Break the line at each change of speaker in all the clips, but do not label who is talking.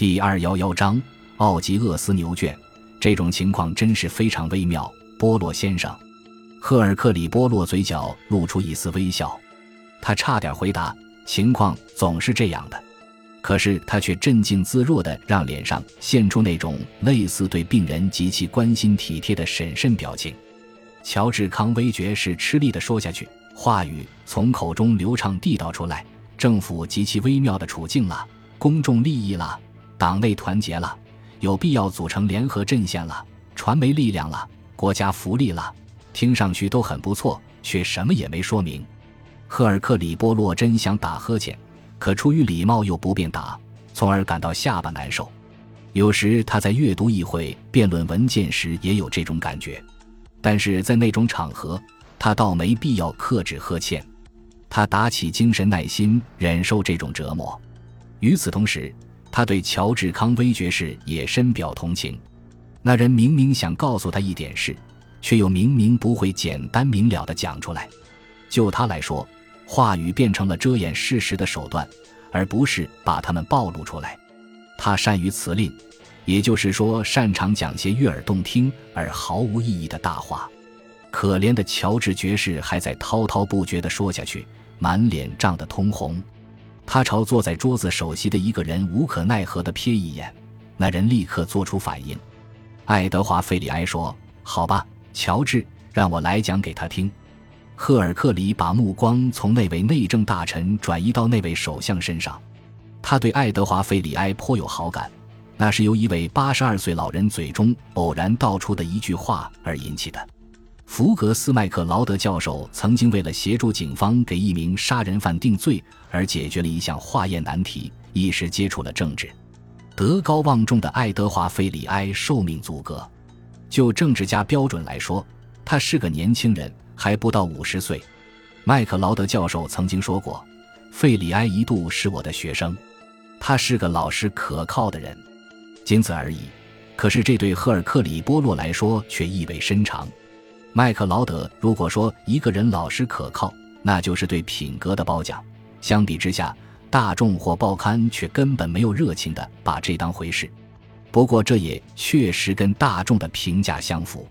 第二幺幺章奥吉厄斯牛圈，这种情况真是非常微妙。波洛先生，赫尔克里波洛嘴角露出一丝微笑，他差点回答：“情况总是这样的。”可是他却镇静自若地让脸上现出那种类似对病人极其关心体贴的审慎表情。乔治康威爵士吃力地说下去，话语从口中流畅地道出来：“政府极其微妙的处境了，公众利益了。”党内团结了，有必要组成联合阵线了，传媒力量了，国家福利了，听上去都很不错，却什么也没说明。赫尔克里波洛真想打呵欠，可出于礼貌又不便打，从而感到下巴难受。有时他在阅读议会辩论文件时也有这种感觉，但是在那种场合，他倒没必要克制呵欠。他打起精神，耐心忍受这种折磨。与此同时，他对乔治·康威爵士也深表同情。那人明明想告诉他一点事，却又明明不会简单明了地讲出来。就他来说，话语变成了遮掩事实的手段，而不是把他们暴露出来。他善于辞令，也就是说，擅长讲些悦耳动听而毫无意义的大话。可怜的乔治爵士还在滔滔不绝地说下去，满脸涨得通红。他朝坐在桌子首席的一个人无可奈何地瞥一眼，那人立刻做出反应。爱德华·费里埃说：“好吧，乔治，让我来讲给他听。”赫尔克里把目光从那位内政大臣转移到那位首相身上。他对爱德华·费里埃颇有好感，那是由一位八十二岁老人嘴中偶然道出的一句话而引起的。福格斯麦克劳德教授曾经为了协助警方给一名杀人犯定罪而解决了一项化验难题，一时接触了政治。德高望重的爱德华·费里埃寿命阻隔，就政治家标准来说，他是个年轻人，还不到五十岁。麦克劳德教授曾经说过：“费里埃一度是我的学生，他是个老实可靠的人，仅此而已。”可是这对赫尔克里波洛来说却意味深长。麦克劳德如果说一个人老实可靠，那就是对品格的褒奖。相比之下，大众或报刊却根本没有热情地把这当回事。不过，这也确实跟大众的评价相符。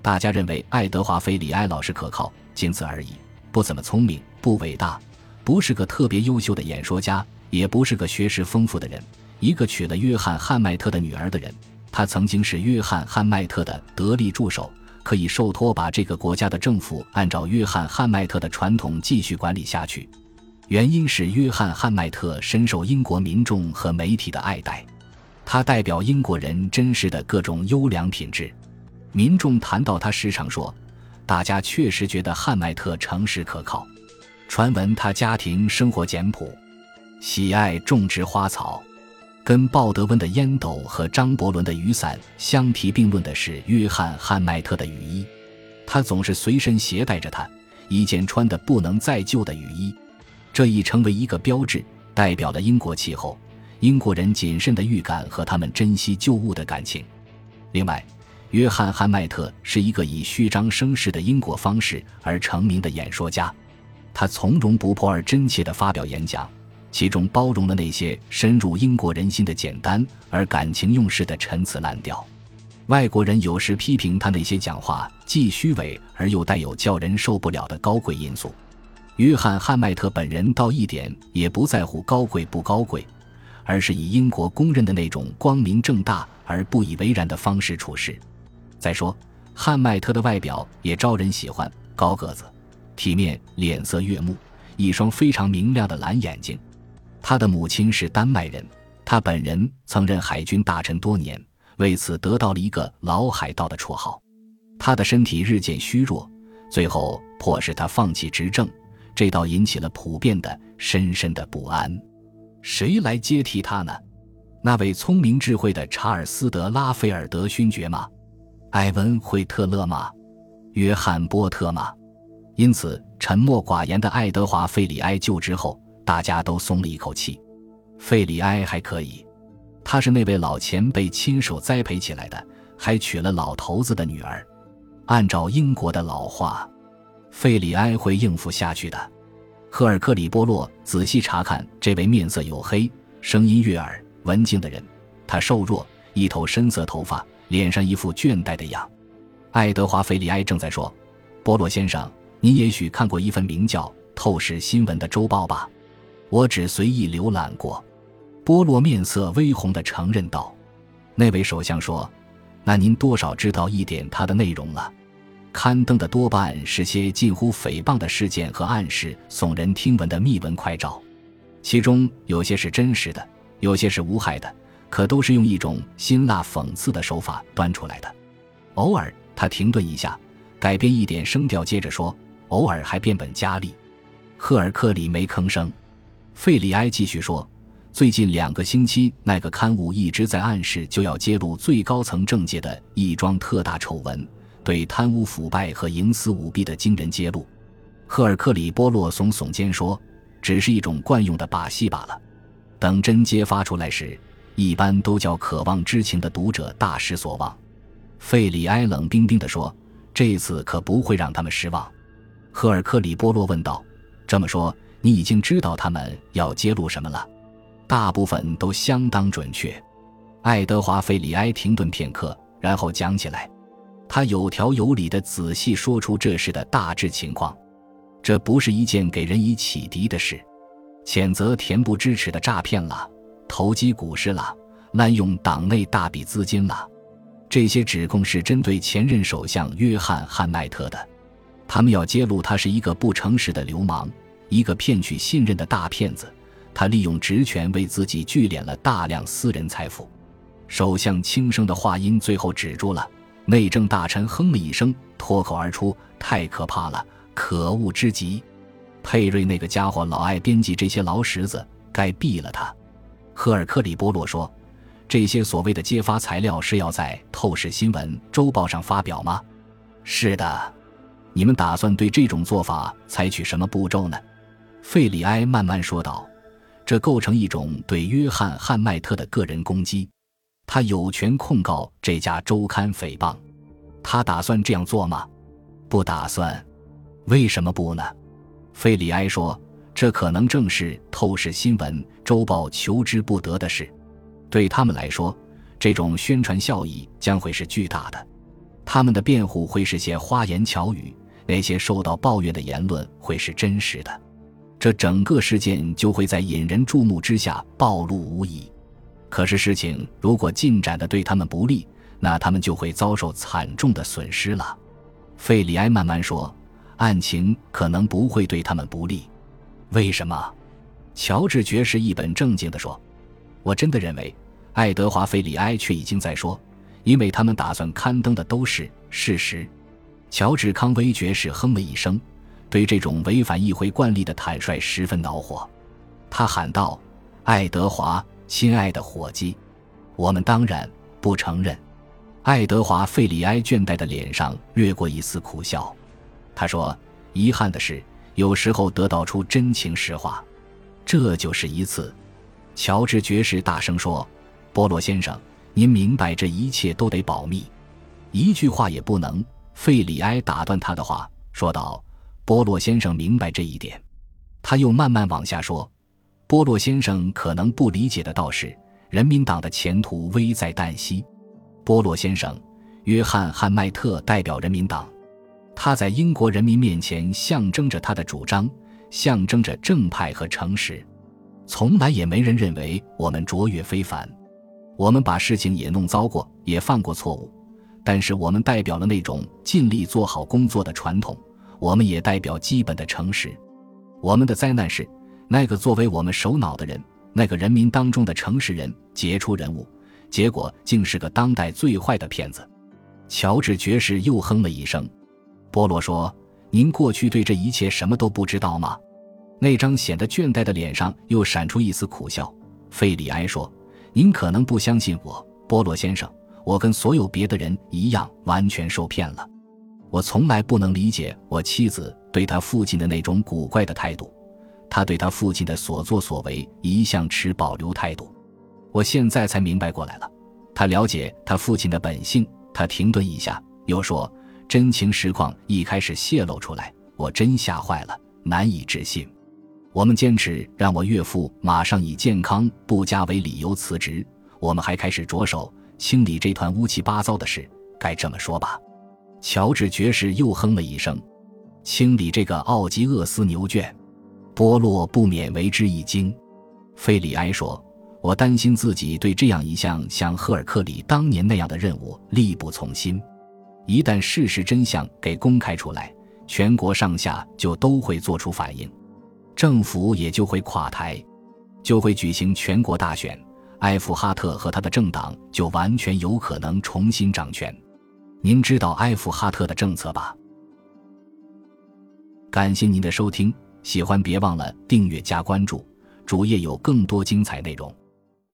大家认为爱德华·菲里埃老实可靠，仅此而已，不怎么聪明，不伟大，不是个特别优秀的演说家，也不是个学识丰富的人，一个娶了约翰·汉迈特的女儿的人。他曾经是约翰·汉迈特的得力助手。可以受托把这个国家的政府按照约翰·汉迈特的传统继续管理下去，原因是约翰·汉迈特深受英国民众和媒体的爱戴，他代表英国人真实的各种优良品质。民众谈到他时常说，大家确实觉得汉迈特诚实可靠。传闻他家庭生活简朴，喜爱种植花草。跟鲍德温的烟斗和张伯伦的雨伞相提并论的是约翰·汉迈特的雨衣，他总是随身携带着它，一件穿的不能再旧的雨衣，这已成为一个标志，代表了英国气候、英国人谨慎的预感和他们珍惜旧物的感情。另外，约翰·汉迈特是一个以虚张声势的英国方式而成名的演说家，他从容不迫而真切地发表演讲。其中包容了那些深入英国人心的简单而感情用事的陈词滥调。外国人有时批评他那些讲话既虚伪而又带有叫人受不了的高贵因素。约翰·汉迈特本人倒一点也不在乎高贵不高贵，而是以英国公认的那种光明正大而不以为然的方式处事。再说，汉迈特的外表也招人喜欢，高个子、体面、脸色悦目，一双非常明亮的蓝眼睛。他的母亲是丹麦人，他本人曾任海军大臣多年，为此得到了一个“老海盗”的绰号。他的身体日渐虚弱，最后迫使他放弃执政，这倒引起了普遍的、深深的不安。谁来接替他呢？那位聪明智慧的查尔斯·德拉菲尔德勋爵吗？埃文·惠特勒吗？约翰·波特吗？因此，沉默寡言的爱德华·费里埃就职后。大家都松了一口气，费里埃还可以，他是那位老前辈亲手栽培起来的，还娶了老头子的女儿。按照英国的老话，费里埃会应付下去的。赫尔克里波洛仔细查看这位面色黝黑、声音悦耳、文静的人，他瘦弱，一头深色头发，脸上一副倦怠的样。爱德华·费里埃正在说：“波洛先生，您也许看过一份名叫《透视新闻》的周报吧？我只随意浏览过。”波洛面色微红的承认道：“那位首相说，那您多少知道一点它的内容了。刊登的多半是些近乎诽谤的事件和暗示耸人听闻的秘闻快照，其中有些是真实的，有些是无害的，可都是用一种辛辣讽刺的手法端出来的。偶尔。”他停顿一下，改变一点声调，接着说：“偶尔还变本加厉。”赫尔克里没吭声。费里埃继续说：“最近两个星期，那个刊物一直在暗示就要揭露最高层政界的一桩特大丑闻，对贪污腐败和营私舞弊的惊人揭露。”赫尔克里波洛耸耸肩说：“只是一种惯用的把戏罢了。等真揭发出来时，一般都叫渴望知情的读者大失所望。”费里埃冷冰冰地说：“这次可不会让他们失望。”赫尔克里波洛问道：“这么说，你已经知道他们要揭露什么了？”大部分都相当准确。爱德华·费里埃停顿片刻，然后讲起来。他有条有理地仔细说出这事的大致情况。这不是一件给人以启迪的事，谴责恬不知耻的诈骗了，投机股市了，滥用党内大笔资金了。这些指控是针对前任首相约翰·汉迈特的，他们要揭露他是一个不诚实的流氓，一个骗取信任的大骗子。他利用职权为自己聚敛了大量私人财富。首相轻声的话音最后止住了，内政大臣哼了一声，脱口而出：“太可怕了，可恶之极！佩瑞那个家伙老爱编辑这些老石子，该毙了他。”赫尔克里波洛说。这些所谓的揭发材料是要在《透视新闻》周报上发表吗？是的。你们打算对这种做法采取什么步骤呢？费里埃慢慢说道：“这构成一种对约翰·汉迈特的个人攻击，他有权控告这家周刊诽谤。他打算这样做吗？不打算。为什么不呢？”费里埃说：“这可能正是《透视新闻》周报求之不得的事。”对他们来说，这种宣传效益将会是巨大的。他们的辩护会是些花言巧语，那些受到抱怨的言论会是真实的。这整个事件就会在引人注目之下暴露无遗。可是事情如果进展的对他们不利，那他们就会遭受惨重的损失了。费里埃慢慢说：“案情可能不会对他们不利。为什么？”乔治爵士一本正经地说：“我真的认为。”爱德华·费里埃却已经在说，因为他们打算刊登的都是事实。乔治·康威爵士哼了一声，对这种违反议会惯例的坦率十分恼火。他喊道：“爱德华，亲爱的伙计，我们当然不承认。”爱德华·费里埃倦怠的脸上掠过一丝苦笑。他说：“遗憾的是，有时候得到出真情实话，这就是一次。”乔治爵士大声说。波洛先生，您明白这一切都得保密，一句话也不能。费里埃打断他的话，说道：“波洛先生明白这一点。”他又慢慢往下说：“波洛先生可能不理解的倒是，人民党的前途危在旦夕。波洛先生，约翰·汉迈特代表人民党，他在英国人民面前象征着他的主张，象征着正派和诚实。从来也没人认为我们卓越非凡。”我们把事情也弄糟过，也犯过错误，但是我们代表了那种尽力做好工作的传统，我们也代表基本的诚实。我们的灾难是，那个作为我们首脑的人，那个人民当中的诚实人、杰出人物，结果竟是个当代最坏的骗子。乔治爵士又哼了一声。波罗说：“您过去对这一切什么都不知道吗？”那张显得倦怠的脸上又闪出一丝苦笑。费里埃说。您可能不相信我，波洛先生。我跟所有别的人一样，完全受骗了。我从来不能理解我妻子对他父亲的那种古怪的态度。他对他父亲的所作所为一向持保留态度。我现在才明白过来了。他了解他父亲的本性。他停顿一下，又说：“真情实况一开始泄露出来，我真吓坏了，难以置信。”我们坚持让我岳父马上以健康不佳为理由辞职。我们还开始着手清理这团乌七八糟的事，该这么说吧？乔治爵士又哼了一声。清理这个奥吉厄斯牛圈，波洛不免为之一惊。费里埃说：“我担心自己对这样一项像赫尔克里当年那样的任务力不从心。一旦事实真相给公开出来，全国上下就都会做出反应，政府也就会垮台，就会举行全国大选，埃夫哈特和他的政党就完全有可能重新掌权。您知道埃弗哈特的政策吧？”感谢您的收听，喜欢别忘了订阅加关注，主页有更多精彩内容。